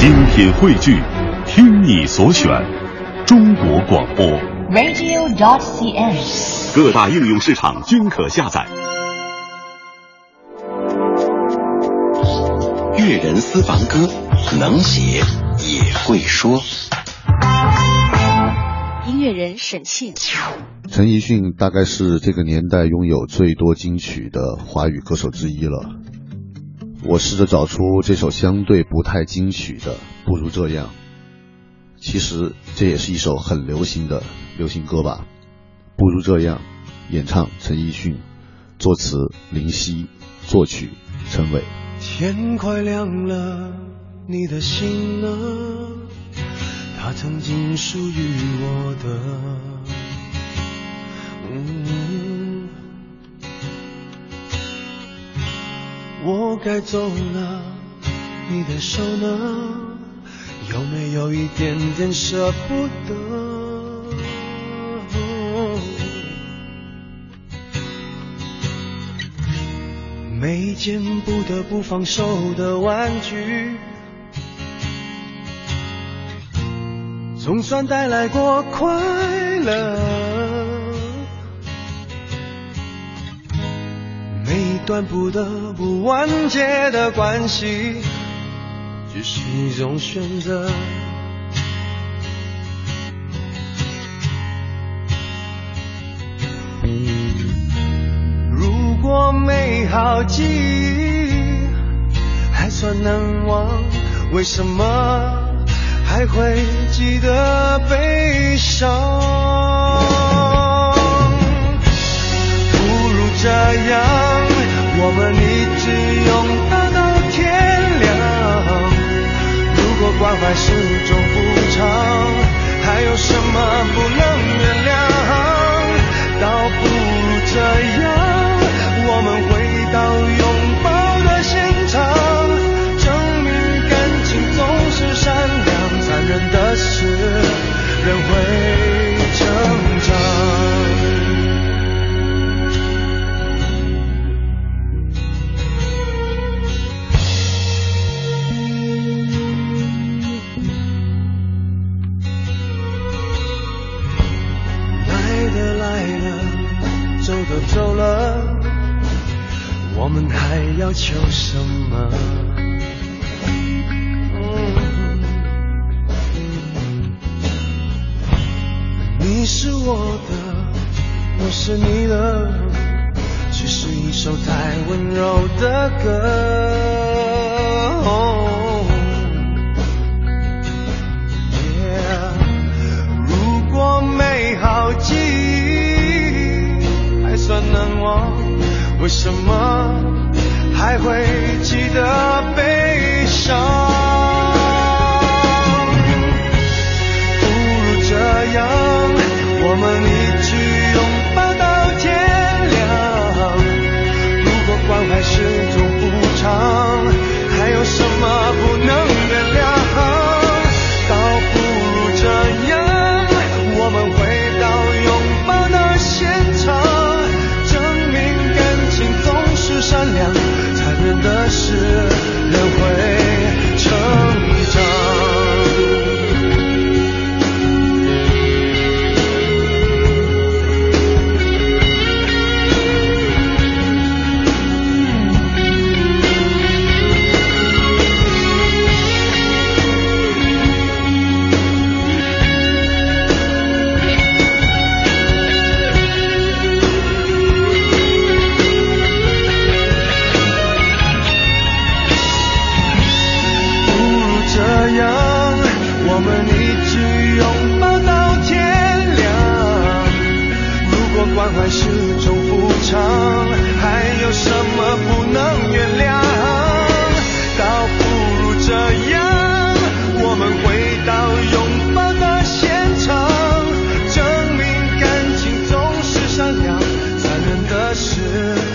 精品汇聚，听你所选，中国广播。radio.dot.cn，。各大应用市场均可下载。粤人私房歌，能写也会说。音乐人沈庆，陈奕迅大概是这个年代拥有最多金曲的华语歌手之一了。我试着找出这首相对不太金曲的《不如这样》，其实这也是一首很流行的流行歌吧。《不如这样》，演唱陈奕迅，作词林夕，作曲陈伟。天快亮了，你的心呢？它曾经属于我的。我该走了，你的手呢？有没有一点点舍不得？每一件不得不放手的玩具，总算带来过快乐。段不得不完结的关系，只是一种选择。如果美好记忆还算难忘，为什么还会记得悲伤？不如这样，我们一直拥抱到天亮。如果关怀是种补偿，还有什么不能我们还要求什么？你是我的，我是你的，只是一首太温柔的歌。为什么还会记得悲伤？不如这样，我们是